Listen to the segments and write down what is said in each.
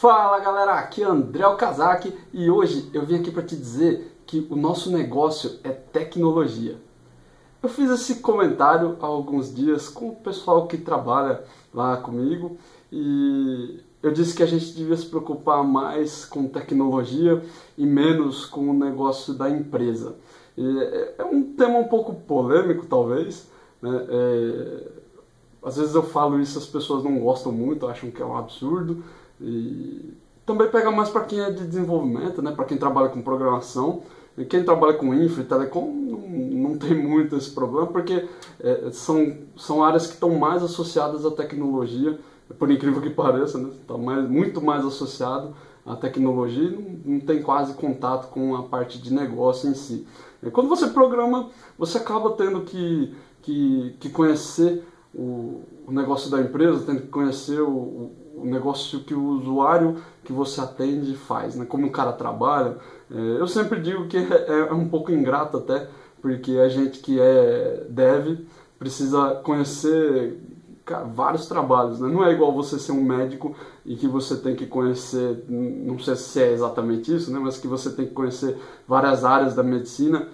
Fala galera, aqui é André Okazaki e hoje eu vim aqui para te dizer que o nosso negócio é tecnologia. Eu fiz esse comentário há alguns dias com o pessoal que trabalha lá comigo e eu disse que a gente devia se preocupar mais com tecnologia e menos com o negócio da empresa. E é um tema um pouco polêmico, talvez. Né? É... Às vezes eu falo isso, as pessoas não gostam muito, acham que é um absurdo. E também pega mais para quem é de desenvolvimento, né? para quem trabalha com programação. E quem trabalha com infra e telecom não, não tem muito esse problema, porque é, são, são áreas que estão mais associadas à tecnologia, por incrível que pareça, né? está mais, muito mais associado à tecnologia e não, não tem quase contato com a parte de negócio em si. E quando você programa, você acaba tendo que, que, que conhecer o, o negócio da empresa, tendo que conhecer o, o negócio que o usuário que você atende faz, né? como o cara trabalha. É, eu sempre digo que é, é um pouco ingrato até, porque a gente que é dev precisa conhecer vários trabalhos, né? Não é igual você ser um médico e que você tem que conhecer, não sei se é exatamente isso, né? Mas que você tem que conhecer várias áreas da medicina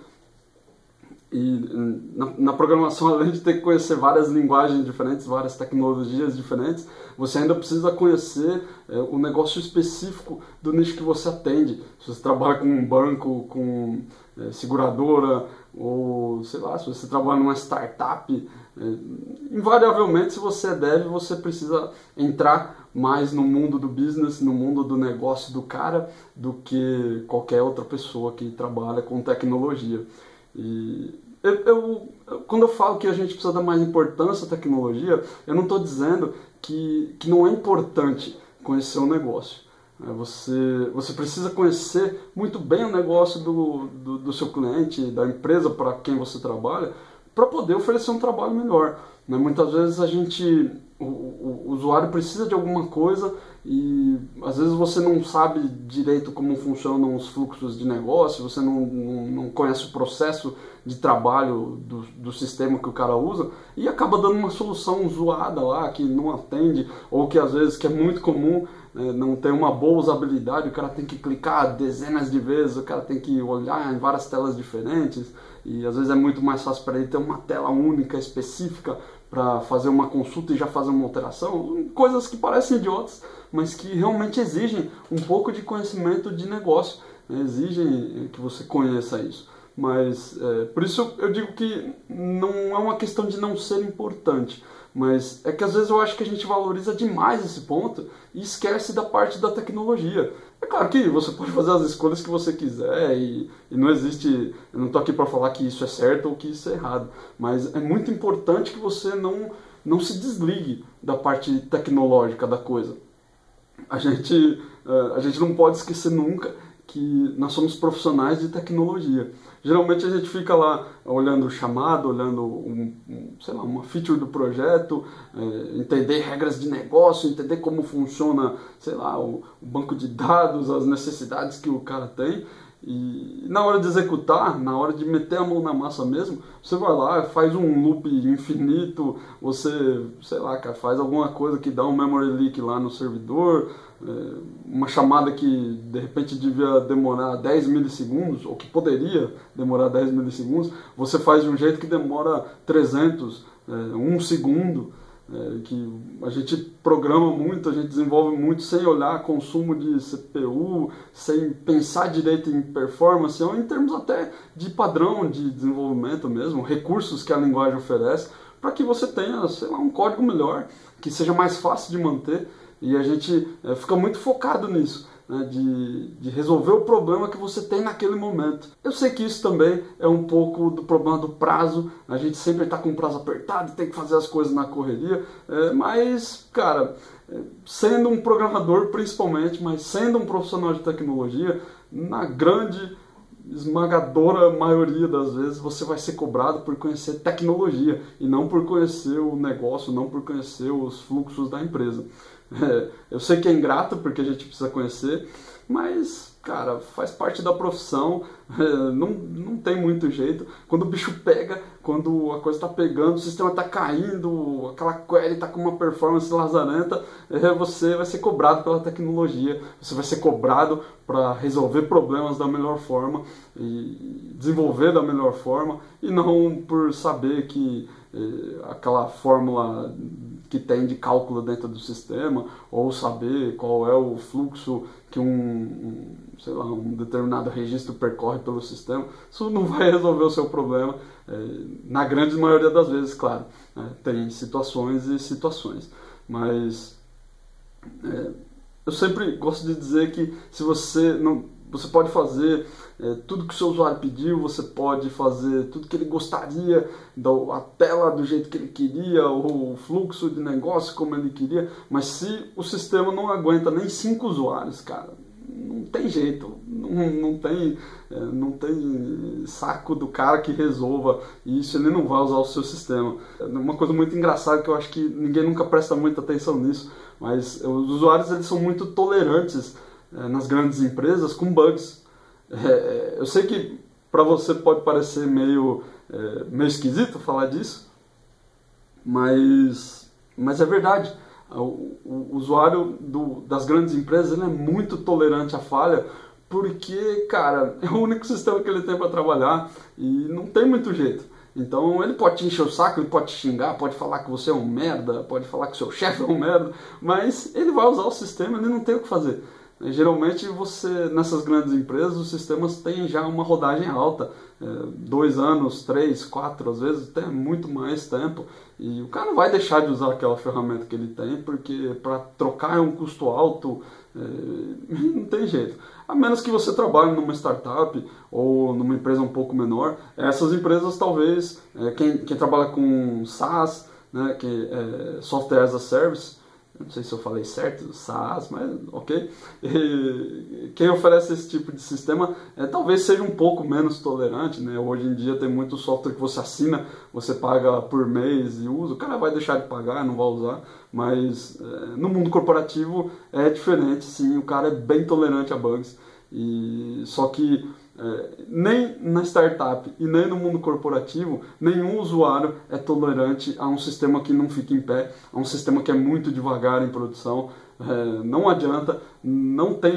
e na, na, programação, além de ter que conhecer várias linguagens diferentes, várias tecnologias diferentes, você ainda precisa conhecer é, o negócio específico do nicho que você atende. Se você trabalha com um banco, com é, seguradora, ou sei lá, se você trabalha numa startup, é, invariavelmente, se você deve, você precisa entrar mais no mundo do business, no mundo do negócio do cara, do que qualquer outra pessoa que trabalha com tecnologia. E eu, eu, quando eu falo que a gente precisa dar mais importância à tecnologia, eu não estou dizendo que, que não é importante conhecer o negócio. É, você, você precisa conhecer muito bem o negócio do, do, do seu cliente, da empresa para quem você trabalha, para poder oferecer um trabalho melhor. Né? Muitas vezes a gente, o, o, o usuário precisa de alguma coisa e às vezes você não sabe direito como funcionam os fluxos de negócio, você não, não, não conhece o processo de trabalho do, do, sistema que o cara usa e acaba dando uma solução zoada lá que não atende ou que às vezes que é muito comum né, não tem uma boa usabilidade, o cara tem que clicar dezenas de vezes, o cara tem que olhar em várias telas diferentes e às vezes é muito mais fácil para ele ter uma tela única específica para fazer uma consulta e já fazer uma alteração, coisas que parecem idiotas, mas que realmente exigem um pouco de conhecimento de negócio, né? exigem que você conheça isso. Mas é, por isso eu digo que não é uma questão de não ser importante, mas é que às vezes eu acho que a gente valoriza demais esse ponto e esquece da parte da tecnologia. É claro que você pode fazer as escolhas que você quiser e, e não existe. Eu não estou aqui para falar que isso é certo ou que isso é errado, mas é muito importante que você não, não se desligue da parte tecnológica da coisa. A gente, eh, a gente não pode esquecer nunca que nós somos profissionais de tecnologia. Geralmente a gente fica lá olhando o chamado, olhando um, um, sei lá, uma feature do projeto, é, entender regras de negócio, entender como funciona, sei lá, o, o banco de dados, as necessidades que o cara tem. E na hora de executar, na hora de meter a mão na massa mesmo, você vai lá, faz um loop infinito, você, sei lá, cara, faz alguma coisa que dá um memory leak lá no servidor, uma chamada que de repente devia demorar 10 milissegundos, ou que poderia demorar 10 milissegundos, você faz de um jeito que demora 300, é, um segundo, é, que a gente programa muito, a gente desenvolve muito sem olhar consumo de CPU, sem pensar direito em performance, ou em termos até de padrão de desenvolvimento mesmo, recursos que a linguagem oferece, para que você tenha, sei lá, um código melhor, que seja mais fácil de manter e a gente é, fica muito focado nisso, né, de, de resolver o problema que você tem naquele momento. Eu sei que isso também é um pouco do problema do prazo, a gente sempre está com o prazo apertado, tem que fazer as coisas na correria, é, mas, cara, é, sendo um programador principalmente, mas sendo um profissional de tecnologia, na grande esmagadora maioria das vezes você vai ser cobrado por conhecer tecnologia e não por conhecer o negócio, não por conhecer os fluxos da empresa. Eu sei que é ingrato porque a gente precisa conhecer, mas cara, faz parte da profissão, não, não tem muito jeito. Quando o bicho pega, quando a coisa está pegando, o sistema está caindo, aquela query está com uma performance lazarenta, é, você vai ser cobrado pela tecnologia, você vai ser cobrado para resolver problemas da melhor forma e desenvolver da melhor forma, e não por saber que aquela fórmula que tem de cálculo dentro do sistema, ou saber qual é o fluxo que um, um, sei lá, um determinado registro percorre pelo sistema, isso não vai resolver o seu problema, é, na grande maioria das vezes, claro. Né? Tem situações e situações, mas é, eu sempre gosto de dizer que se você não você pode fazer é, tudo que o seu usuário pediu, você pode fazer tudo que ele gostaria, a tela do jeito que ele queria, o fluxo de negócio como ele queria, mas se o sistema não aguenta nem cinco usuários, cara, não tem jeito, não, não, tem, é, não tem saco do cara que resolva isso, ele não vai usar o seu sistema. É uma coisa muito engraçada que eu acho que ninguém nunca presta muita atenção nisso, mas os usuários eles são muito tolerantes nas grandes empresas com bugs. É, eu sei que para você pode parecer meio, é, meio esquisito falar disso, mas, mas é verdade. O, o usuário do, das grandes empresas ele é muito tolerante à falha, porque, cara, é o único sistema que ele tem para trabalhar e não tem muito jeito. Então ele pode te encher o saco, ele pode te xingar, pode falar que você é um merda, pode falar que seu chefe é um merda, mas ele vai usar o sistema, ele não tem o que fazer. Geralmente você nessas grandes empresas os sistemas têm já uma rodagem alta, é, dois anos, três, quatro, às vezes até muito mais tempo. E o cara não vai deixar de usar aquela ferramenta que ele tem, porque para trocar é um custo alto, é, não tem jeito. A menos que você trabalhe numa startup ou numa empresa um pouco menor, essas empresas talvez, é, quem, quem trabalha com SaaS, né, que é Software as a Service, não sei se eu falei certo, SaaS, mas ok. E quem oferece esse tipo de sistema é, talvez seja um pouco menos tolerante, né? Hoje em dia tem muito software que você assina, você paga por mês e usa, o cara vai deixar de pagar, não vai usar, mas é, no mundo corporativo é diferente, sim, o cara é bem tolerante a bugs. E só que é, nem na startup e nem no mundo corporativo, nenhum usuário é tolerante a um sistema que não fica em pé, a um sistema que é muito devagar em produção. É, não adianta, não tem,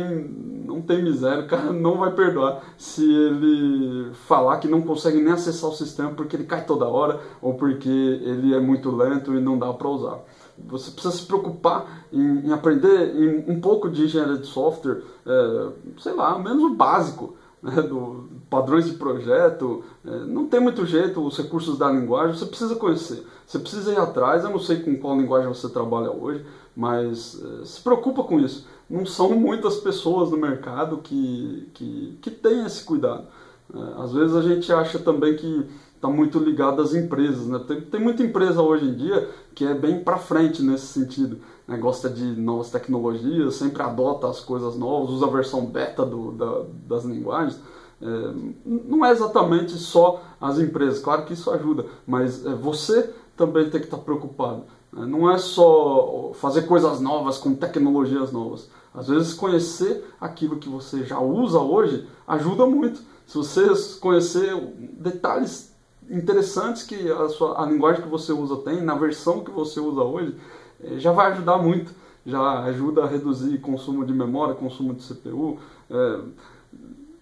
não tem miséria, o cara não vai perdoar se ele falar que não consegue nem acessar o sistema porque ele cai toda hora ou porque ele é muito lento e não dá para usar. Você precisa se preocupar em, em aprender em, um pouco de engenharia de software, é, sei lá, menos o básico né, do padrões de projeto, é, não tem muito jeito, os recursos da linguagem, você precisa conhecer, você precisa ir atrás, eu não sei com qual linguagem você trabalha hoje, mas é, se preocupa com isso. Não são muitas pessoas no mercado que, que, que têm esse cuidado. É, às vezes a gente acha também que está muito ligado às empresas. Né? Tem, tem muita empresa hoje em dia que é bem para frente nesse sentido. Né? Gosta de novas tecnologias, sempre adota as coisas novas, usa a versão beta do, da, das linguagens. É, não é exatamente só as empresas, claro que isso ajuda, mas é, você também tem que estar tá preocupado. Né? Não é só fazer coisas novas com tecnologias novas. Às vezes conhecer aquilo que você já usa hoje ajuda muito. Se você conhecer detalhes interessantes que a, sua, a linguagem que você usa tem, na versão que você usa hoje, eh, já vai ajudar muito. Já ajuda a reduzir consumo de memória, consumo de CPU. É,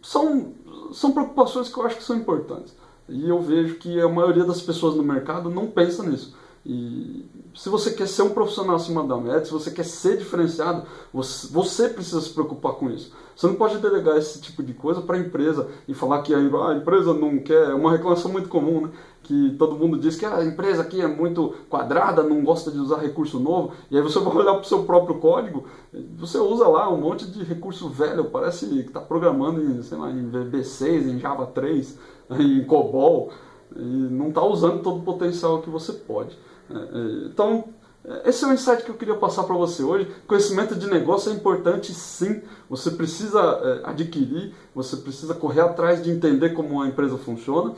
são, são preocupações que eu acho que são importantes. E eu vejo que a maioria das pessoas no mercado não pensa nisso. E se você quer ser um profissional acima da média, se você quer ser diferenciado, você, você precisa se preocupar com isso. Você não pode delegar esse tipo de coisa para a empresa e falar que a, a, empresa não quer. É uma reclamação muito comum, né? Que todo mundo diz que ah, a empresa aqui é muito quadrada, não gosta de usar recurso novo. E aí você vai olhar para o seu próprio código, você usa lá um monte de recurso velho, parece que está programando em, sei lá, em VB6, em Java 3, em COBOL, e não está usando todo o potencial que você pode. É, é, então, esse é o insight que eu queria passar para você hoje. Conhecimento de negócio é importante sim. Você precisa é, adquirir, você precisa correr atrás de entender como a empresa funciona.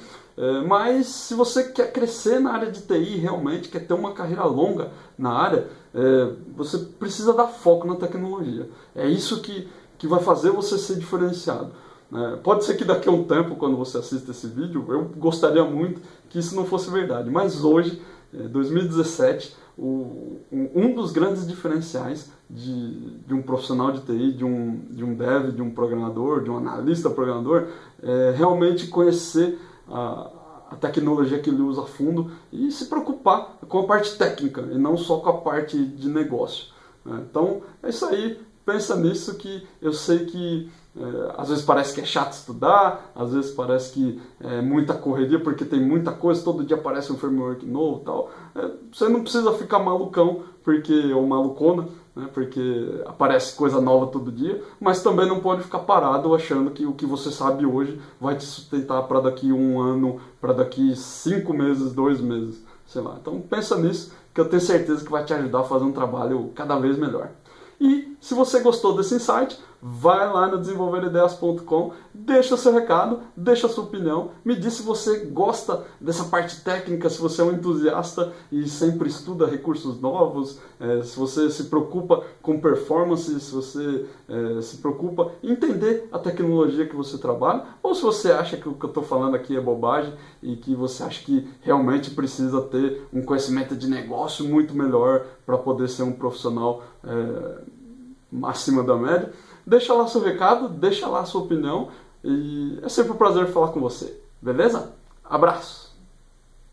mas se você quer crescer na área de TI realmente, quer ter uma carreira longa na área, É, você precisa dar foco na tecnologia. É isso que, que vai fazer você ser diferenciado. Né? Pode ser que daqui a um tempo, quando você assista esse vídeo, eu gostaria muito que isso não fosse verdade. Mas hoje, 2017, é, o, um dos grandes diferenciais de, de, um profissional de TI, de um, de um dev, de um programador, de um analista programador, é realmente conhecer a, a tecnologia que ele usa a fundo e se preocupar com a parte técnica e não só com a parte de negócio. Né? Então é isso aí, pensa nisso que eu sei que às vezes parece que é chato estudar, às vezes parece que é muita correria porque tem muita coisa, todo dia aparece um framework novo tal. É, você não precisa ficar malucão porque ou malucona, né, porque aparece coisa nova todo dia, mas também não pode ficar parado achando que o que você sabe hoje vai te sustentar para daqui um ano, para daqui cinco meses, dois meses, sei lá. Então pensa nisso que eu tenho certeza que vai te ajudar a fazer um trabalho cada vez melhor. E se você gostou desse insight, vai lá no desenvolverideias.com, deixa seu recado, deixa sua opinião, me diz se você gosta dessa parte técnica, se você é um entusiasta e sempre estuda recursos novos, é, se você se preocupa com performance, se você é, se preocupa em entender a tecnologia que você trabalha, ou se você acha que o que eu estou falando aqui é bobagem e que você acha que realmente precisa ter um conhecimento de negócio muito melhor para poder ser um profissional é, acima da média. Deixa lá seu recado, deixa lá sua opinião e é sempre um prazer falar com você, beleza? Abraço!